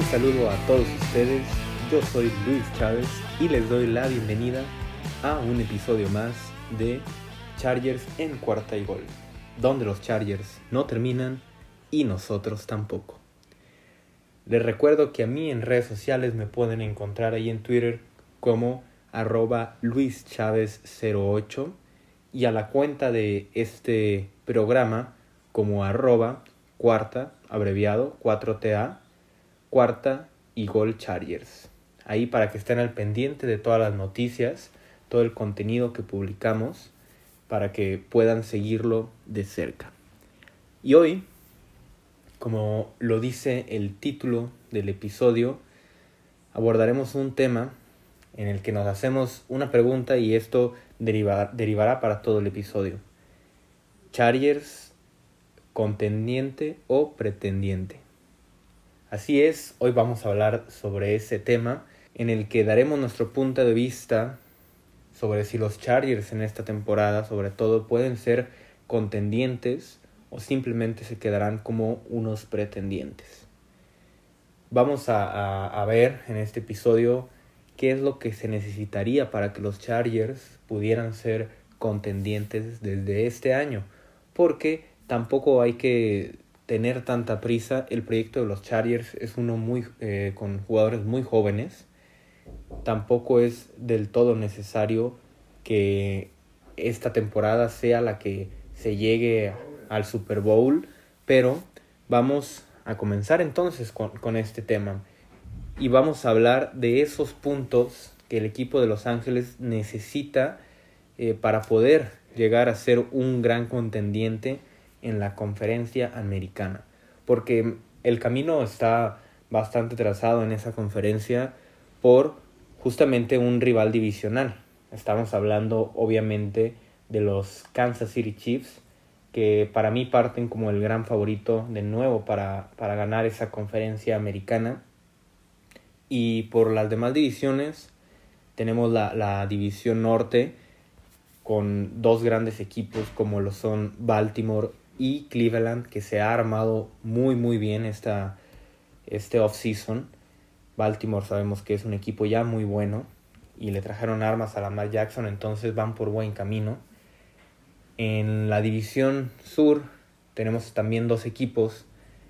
Un saludo a todos ustedes, yo soy Luis Chávez y les doy la bienvenida a un episodio más de Chargers en cuarta y gol, donde los Chargers no terminan y nosotros tampoco. Les recuerdo que a mí en redes sociales me pueden encontrar ahí en Twitter como arroba luischavez08 y a la cuenta de este programa como arroba cuarta, abreviado 4TA, cuarta y gol Chargers. Ahí para que estén al pendiente de todas las noticias, todo el contenido que publicamos, para que puedan seguirlo de cerca. Y hoy, como lo dice el título del episodio, abordaremos un tema en el que nos hacemos una pregunta y esto derivará para todo el episodio. Chargers, contendiente o pretendiente. Así es, hoy vamos a hablar sobre ese tema en el que daremos nuestro punto de vista sobre si los Chargers en esta temporada, sobre todo, pueden ser contendientes o simplemente se quedarán como unos pretendientes. Vamos a, a ver en este episodio qué es lo que se necesitaría para que los Chargers pudieran ser contendientes desde este año. Porque tampoco hay que tener tanta prisa. El proyecto de los Chargers es uno muy eh, con jugadores muy jóvenes. Tampoco es del todo necesario que esta temporada sea la que se llegue al Super Bowl. Pero vamos a comenzar entonces con, con este tema y vamos a hablar de esos puntos que el equipo de Los Ángeles necesita eh, para poder llegar a ser un gran contendiente en la conferencia americana. Porque el camino está bastante trazado en esa conferencia por justamente un rival divisional. Estamos hablando obviamente de los Kansas City Chiefs, que para mí parten como el gran favorito de nuevo para, para ganar esa conferencia americana. Y por las demás divisiones tenemos la, la división norte con dos grandes equipos como lo son Baltimore y Cleveland que se ha armado muy muy bien esta, este off-season. Baltimore sabemos que es un equipo ya muy bueno y le trajeron armas a Lamar Jackson, entonces van por buen camino. En la división sur tenemos también dos equipos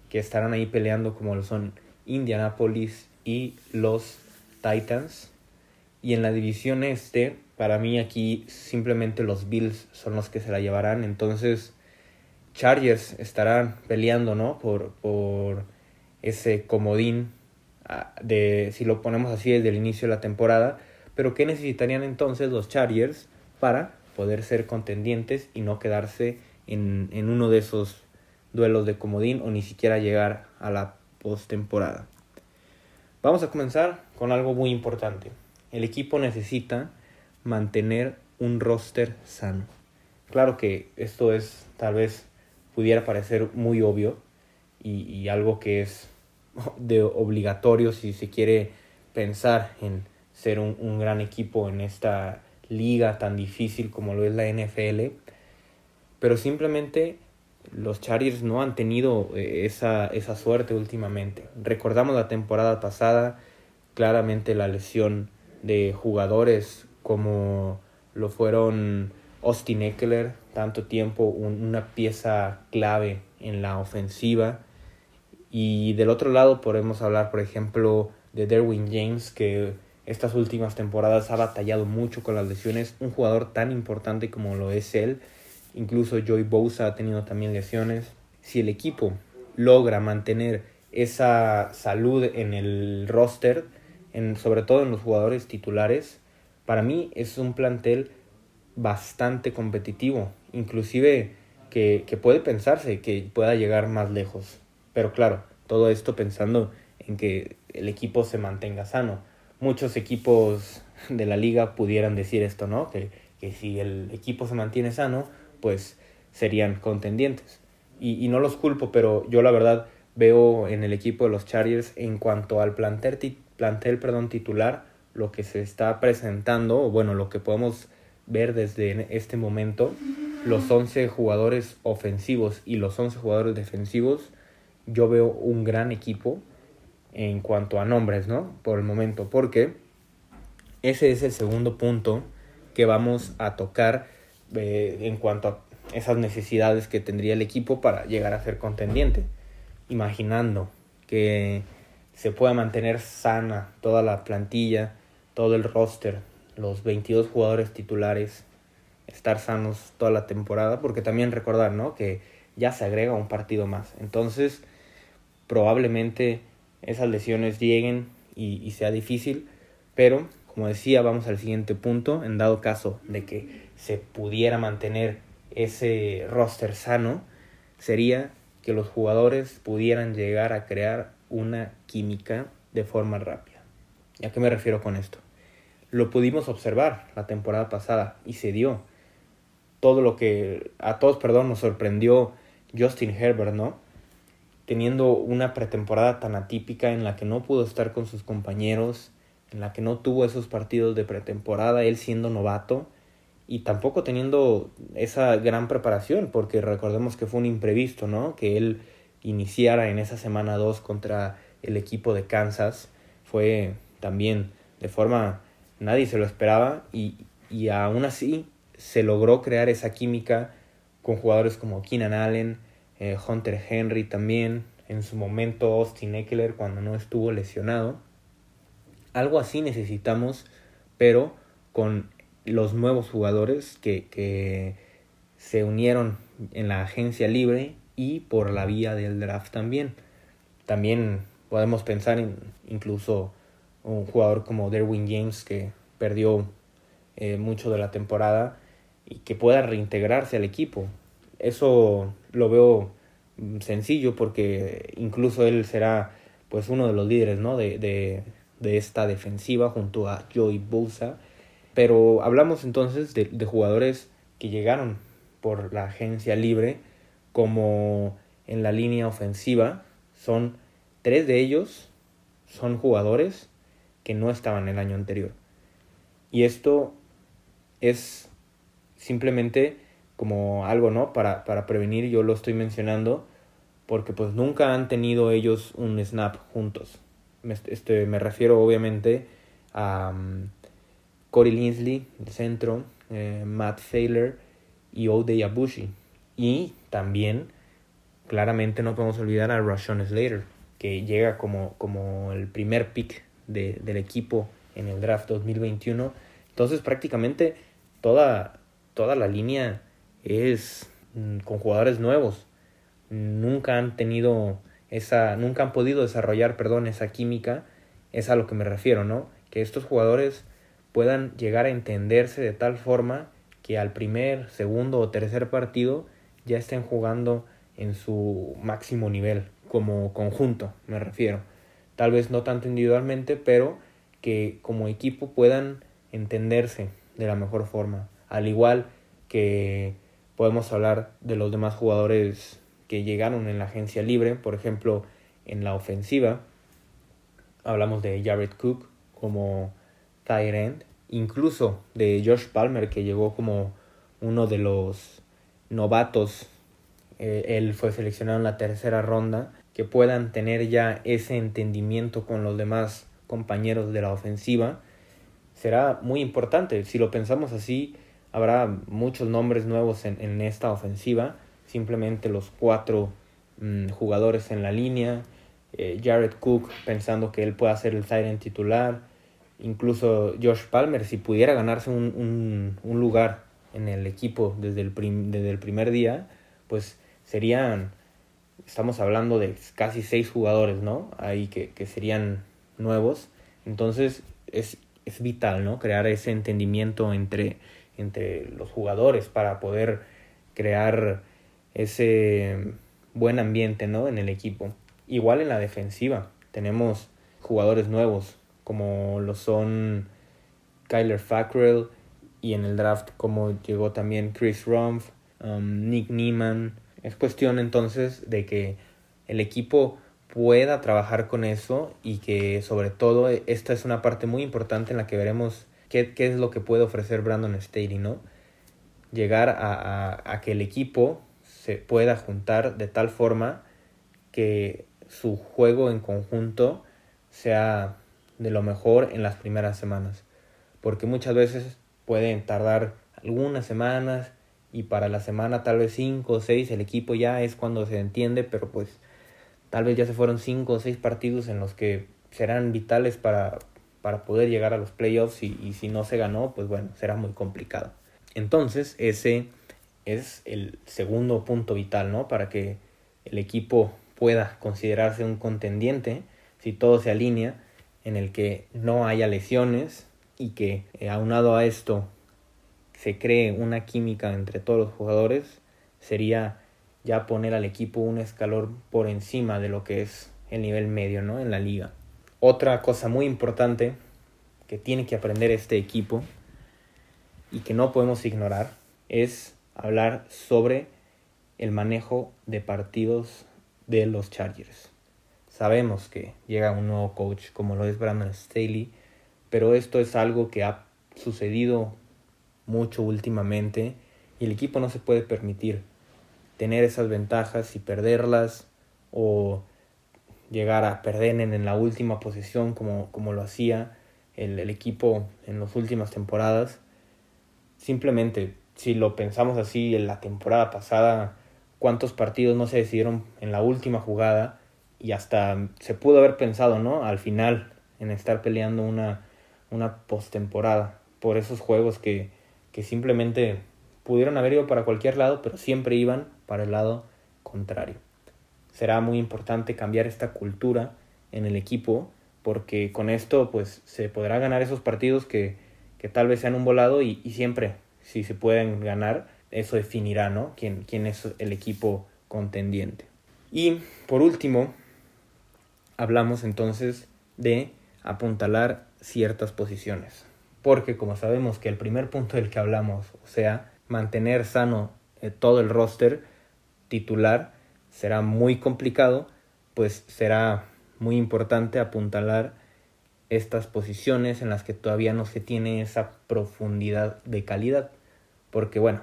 que estarán ahí peleando como lo son Indianapolis y los Titans. Y en la división este, para mí aquí simplemente los Bills son los que se la llevarán. Entonces, Chargers estarán peleando, ¿no? Por, por ese comodín ah, de, si lo ponemos así, desde el inicio de la temporada. Pero ¿qué necesitarían entonces los Chargers para poder ser contendientes y no quedarse en, en uno de esos duelos de comodín o ni siquiera llegar a la postemporada? Vamos a comenzar con algo muy importante. El equipo necesita mantener un roster sano. Claro que esto es, tal vez pudiera parecer muy obvio y, algo que es de obligatorio si se quiere pensar en ser un, un, gran equipo en esta liga tan difícil como lo es la NFL. Pero simplemente los Chargers no han tenido eh, esa, esa suerte últimamente. Recordamos la temporada pasada, claramente la lesión de jugadores como lo fueron Austin Eckler, tanto tiempo una pieza clave en la ofensiva. Y del otro lado podemos hablar, por ejemplo, de Derwin James, que estas últimas temporadas ha batallado mucho con las lesiones. Un jugador tan importante como lo es él Incluso Joy Bosa ha tenido también lesiones. Si el equipo logra mantener esa salud en el roster, en, sobre todo en los jugadores titulares, para mí es un plantel bastante competitivo, inclusive que, que puede pensarse que pueda llegar más lejos. Pero claro, todo esto pensando en que el equipo se mantenga sano. Muchos equipos de la liga pudieran decir esto, ¿no? Que, que si el equipo se mantiene sano, pues serían contendientes. Y, no los culpo, pero yo la verdad veo en el equipo de los Chargers en cuanto al plantel, plantel perdón, titular, lo que se está presentando, o bueno, lo que podemos ver desde este momento, los 11 jugadores ofensivos y los 11 jugadores defensivos, yo veo un gran equipo en cuanto a nombres, ¿no? Por el momento, porque ese es el segundo punto que vamos a tocar eh, en cuanto a esas necesidades que tendría el equipo para llegar a ser contendiente. Imaginando que se pueda mantener sana toda la plantilla, todo el roster, los 22 jugadores titulares, estar sanos toda la temporada, porque también recordar, ¿no? Que ya se agrega un partido más. Entonces, probablemente esas lesiones lleguen y, y sea difícil, pero como decía, vamos al siguiente punto, en dado caso de que se pudiera mantener ese roster sano, sería que los jugadores pudieran llegar a crear una química de forma rápida. ¿Y a qué me refiero con esto? Lo pudimos observar la temporada pasada y se dio. Todo lo que a todos, perdón, nos sorprendió Justin Herbert, ¿no? Teniendo una pretemporada tan atípica en la que no pudo estar con sus compañeros, en la que no tuvo esos partidos de pretemporada, él siendo novato y tampoco teniendo esa gran preparación, porque recordemos que fue un imprevisto, ¿no? Que él iniciara en esa semana 2 contra el equipo de Kansas fue también de forma nadie se lo esperaba y, y aún así se logró crear esa química con jugadores como Keenan Allen, eh, Hunter Henry también, en su momento Austin Eckler cuando no estuvo lesionado. Algo así necesitamos, pero con los nuevos jugadores que, que se unieron en la agencia libre y por la vía del draft también. También podemos pensar en incluso un jugador como Derwin James que perdió eh, mucho de la temporada y que pueda reintegrarse al equipo. Eso lo veo sencillo porque incluso él será pues uno de los líderes ¿no? de, de, de esta defensiva junto a Joey Bosa. Pero hablamos entonces de, de jugadores que llegaron por la agencia libre como en la línea ofensiva. Son tres de ellos, son jugadores que no estaban el año anterior. Y esto es simplemente como algo, ¿no? Para, para prevenir, yo lo estoy mencionando, porque pues nunca han tenido ellos un snap juntos. Me, este, me refiero obviamente a um, Corey Linsley, el centro, eh, Matt Thaler y Ode Abushi. Y también, claramente no podemos olvidar a Rashawn Slater, que llega como, como el primer pick de, del equipo en el draft 2021. Entonces prácticamente toda, toda la línea es mm, con jugadores nuevos. Nunca han tenido esa, nunca han podido desarrollar, perdón, esa química. Es a lo que me refiero, ¿no? Que estos jugadores puedan llegar a entenderse de tal forma que al primer, segundo o tercer partido ya estén jugando en su máximo nivel, como conjunto, me refiero. Tal vez no tanto individualmente, pero que como equipo puedan entenderse de la mejor forma. Al igual que podemos hablar de los demás jugadores que llegaron en la agencia libre, por ejemplo, en la ofensiva, hablamos de Jared Cook como tight end, incluso de Josh Palmer que llegó como uno de los novatos, eh, él fue seleccionado en la tercera ronda, que puedan tener ya ese entendimiento con los demás compañeros de la ofensiva, será muy importante. Si lo pensamos así, habrá muchos nombres nuevos en, en esta ofensiva, simplemente los cuatro mm, jugadores en la línea, eh, Jared Cook pensando que él pueda ser el Siren titular, incluso Josh Palmer, si pudiera ganarse un, un, un lugar en el equipo desde el, desde el primer día, pues serían, estamos hablando de casi seis jugadores, ¿no? Ahí que, que serían nuevos. Entonces es, es vital, ¿no? Crear ese entendimiento entre, entre los jugadores para poder crear ese buen ambiente, ¿no? En el equipo. Igual en la defensiva tenemos jugadores nuevos como lo son Kyler Fackrell, y en el draft como llegó también Chris Rumpf, um, Nick Neiman. Es cuestión entonces de que el equipo pueda trabajar con eso y que sobre todo esta es una parte muy importante en la que veremos qué, qué es lo que puede ofrecer Brandon Staley, ¿no? Llegar a, a, a que el equipo se pueda juntar de tal forma que su juego en conjunto sea de lo mejor en las primeras semanas. Porque muchas veces pueden tardar algunas semanas y para la semana tal vez cinco o seis el equipo ya es cuando se entiende, pero pues tal vez ya se fueron cinco o seis partidos en los que serán vitales para, para poder llegar a los playoffs y, si no se ganó, pues bueno, será muy complicado. Entonces, ese es el segundo punto vital, ¿no? Para que el equipo pueda considerarse un contendiente, si todo se alinea, en el que no haya lesiones y que eh, aunado a esto se cree una química entre todos los jugadores, sería ya poner al equipo un escalón por encima de lo que es el nivel medio, ¿no? En la liga. Otra cosa muy importante que tiene que aprender este equipo y que no podemos ignorar es hablar sobre el manejo de partidos de los Chargers. Sabemos que llega un nuevo coach como lo es Brandon Staley, pero esto es algo que ha sucedido mucho últimamente y el equipo no se puede permitir tener esas ventajas y perderlas o llegar a perder en, la última posición como, como lo hacía el, el equipo en las últimas temporadas. Simplemente, si lo pensamos así, en la temporada pasada, cuántos partidos no se decidieron en la última jugada y hasta se pudo haber pensado, ¿no? Al final, en estar peleando una, una postemporada por esos juegos que, que simplemente pudieron haber ido para cualquier lado, pero siempre iban para el lado contrario será muy importante cambiar esta cultura en el equipo porque con esto pues se podrá ganar esos partidos que, que tal vez sean un volado y, siempre si se pueden ganar eso definirá ¿no? quién, quién es el equipo contendiente. Y por último hablamos entonces de apuntalar ciertas posiciones porque como sabemos que el primer punto del que hablamos, o sea, mantener sano eh, todo el roster titular, será muy complicado, pues será muy importante apuntalar estas posiciones en las que todavía no se tiene esa profundidad de calidad. Porque bueno,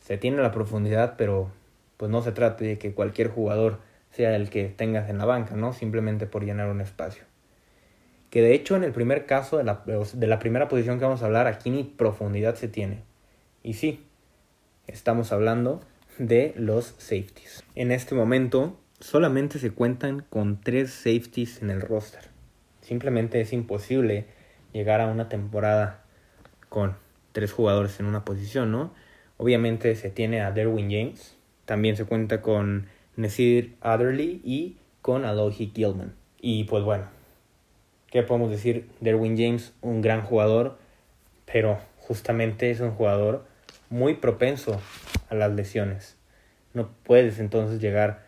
se tiene la profundidad, pero pues no se trata de que cualquier jugador sea el que tengas en la banca, ¿no? Simplemente por llenar un espacio. Que de hecho en el primer caso de la, de la primera posición que vamos a hablar, aquí ni profundidad se tiene. Y sí, estamos hablando de los safeties. En este momento solamente se cuentan con tres safeties en el roster. Simplemente es imposible llegar a una temporada con tres jugadores en una posición, ¿no? Obviamente se tiene a Derwin James, también se cuenta con Nasir Adderley y con Alohi Gilman. Y pues bueno, ¿qué podemos decir? Derwin James, un gran jugador, pero justamente es un jugador muy propenso a las lesiones. No puedes entonces llegar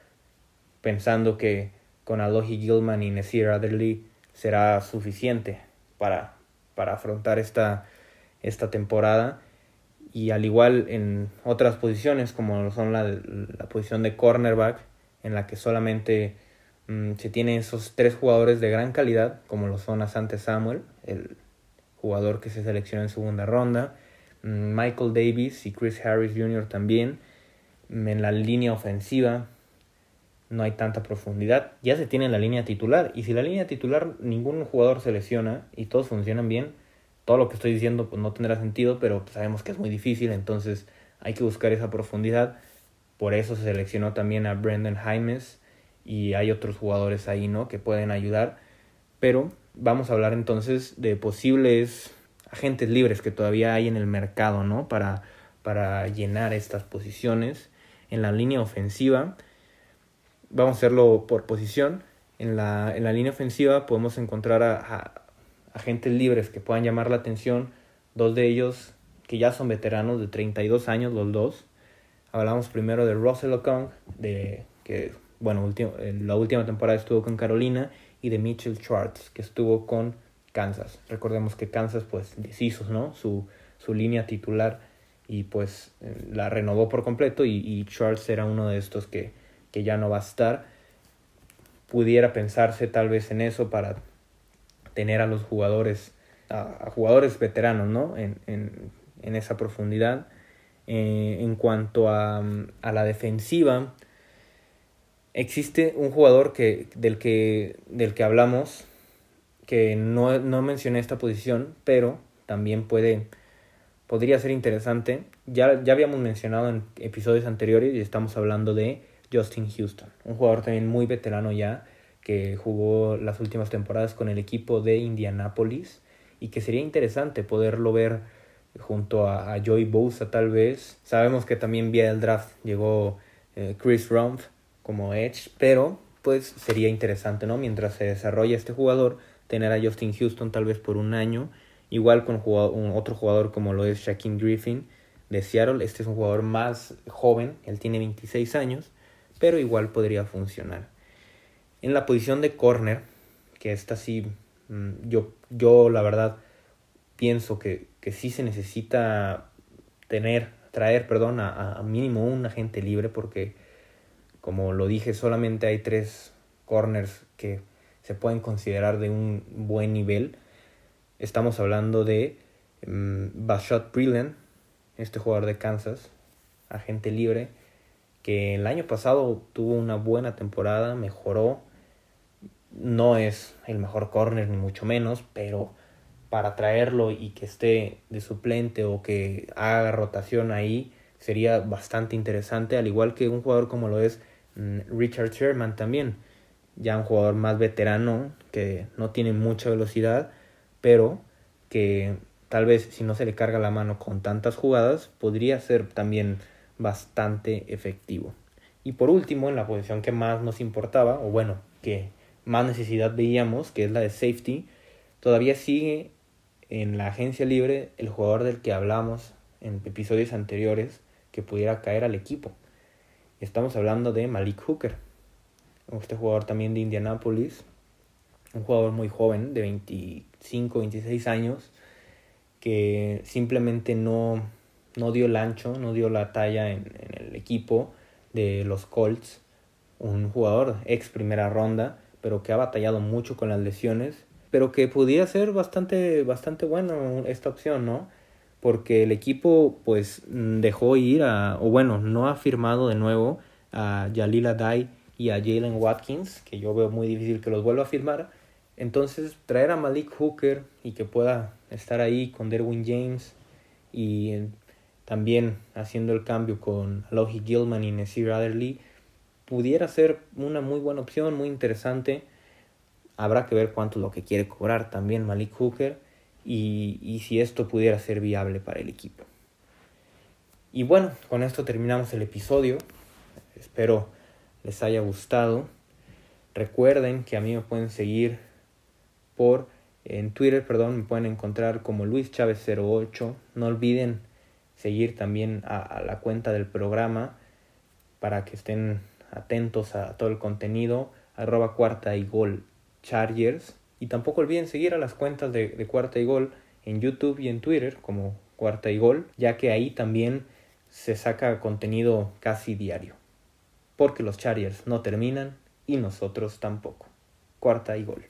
pensando que con Alohi Gilman y Nasir Adderley será suficiente para, para afrontar esta, esta temporada. Y al igual en otras posiciones, como son la, la posición de cornerback, en la que solamente mm, se tienen esos tres jugadores de gran calidad, como lo son Asante Samuel, el jugador que se seleccionó en segunda ronda, Michael Davis y Chris Harris Jr. también. En la línea ofensiva no hay tanta profundidad. Ya se tiene la línea titular. Y si la línea titular ningún jugador se lesiona y todos funcionan bien, todo lo que estoy diciendo pues, no tendrá sentido, pero sabemos que es muy difícil, entonces hay que buscar esa profundidad. Por eso se seleccionó también a Brendan Jaimes y hay otros jugadores ahí, ¿no? Que pueden ayudar. Pero vamos a hablar entonces de posibles agentes libres que todavía hay en el mercado, ¿no? Para, para llenar estas posiciones. En la línea ofensiva, vamos a hacerlo por posición. En la, en la línea ofensiva podemos encontrar a, agentes libres que puedan llamar la atención. Dos de ellos que ya son veteranos de 32 años, los dos. Hablamos primero de Russell Okong, de, que bueno, en la última temporada estuvo con Carolina, y de Mitchell Schwartz, que estuvo con Kansas. Recordemos que Kansas, pues, deshizo, ¿no? Su, su línea titular y, pues, eh, la renovó por completo y, y Schwartz era uno de estos que, que ya no va a estar. Pudiera pensarse tal vez en eso para tener a los jugadores, a, jugadores veteranos, ¿no? En, en, en esa profundidad. Eh, en cuanto a, a, la defensiva, existe un jugador que, del, que, del que hablamos que no, no mencioné esta posición, pero también puede, podría ser interesante. Ya, ya habíamos mencionado en episodios anteriores y estamos hablando de Justin Houston, un jugador también muy veterano ya, que jugó las últimas temporadas con el equipo de Indianapolis y que sería interesante poderlo ver junto a, Joey Bosa tal vez. Sabemos que también vía el draft llegó eh, Chris Rumpf como Edge, pero pues sería interesante, ¿no? Mientras se desarrolla este jugador, tener a Justin Houston tal vez por un año, igual con un otro jugador como lo es Shaquille Griffin de Seattle, este es un jugador más joven, él tiene 26 años, pero igual podría funcionar. En la posición de corner, que esta sí, mm, yo, yo la verdad pienso que, que sí se necesita tener, traer, perdón, a, a mínimo un agente libre porque como lo dije, solamente hay tres corners que se pueden considerar de un buen nivel. Estamos hablando de um, Bashot Brilliant, este jugador de Kansas, agente libre, que el año pasado tuvo una buena temporada, mejoró. No es el mejor corner ni mucho menos, pero para traerlo y que esté de suplente o que haga rotación ahí sería bastante interesante, al igual que un jugador como lo es Mm, Richard Sherman también, ya un jugador más veterano que no tiene mucha velocidad, pero que tal vez si no se le carga la mano con tantas jugadas, podría ser también bastante efectivo. Y por último, en la posición que más nos importaba, o bueno, que más necesidad veíamos, que es la de safety, todavía sigue en la agencia libre el jugador del que hablamos en episodios anteriores que pudiera caer al equipo. Estamos hablando de Malik Hooker, este jugador también de Indianapolis, un jugador muy joven, de 25, 26 años, que simplemente no, no dio el ancho, no dio la talla en, el equipo de los Colts, un jugador ex primera ronda, pero que ha batallado mucho con las lesiones, pero que pudiera ser bastante, bastante bueno esta opción, ¿no? porque el equipo pues dejó ir a, o bueno, no ha firmado de nuevo a Jalila Dai y a Jalen Watkins, que yo veo muy difícil que los vuelva a firmar. Entonces traer a Malik Hooker y que pueda estar ahí con Derwin James y también haciendo el cambio con Alohi Gilman y Nasir Adderley pudiera ser una muy buena opción, muy interesante. Habrá que ver cuánto es lo que quiere cobrar también Malik Hooker y, si esto pudiera ser viable para el equipo. Y bueno, con esto terminamos el episodio. Espero les haya gustado. Recuerden que a mí me pueden seguir por en Twitter, perdón, me pueden encontrar como Luis Chávez 08. No olviden seguir también a, la cuenta del programa para que estén atentos a todo el contenido. Arroba cuarta y gol Chargers. Y tampoco olviden seguir a las cuentas de, Cuarta y Gol en YouTube y en Twitter como Cuarta y Gol, ya que ahí también se saca contenido casi diario. Porque los Chargers no terminan y nosotros tampoco. Cuarta y Gol.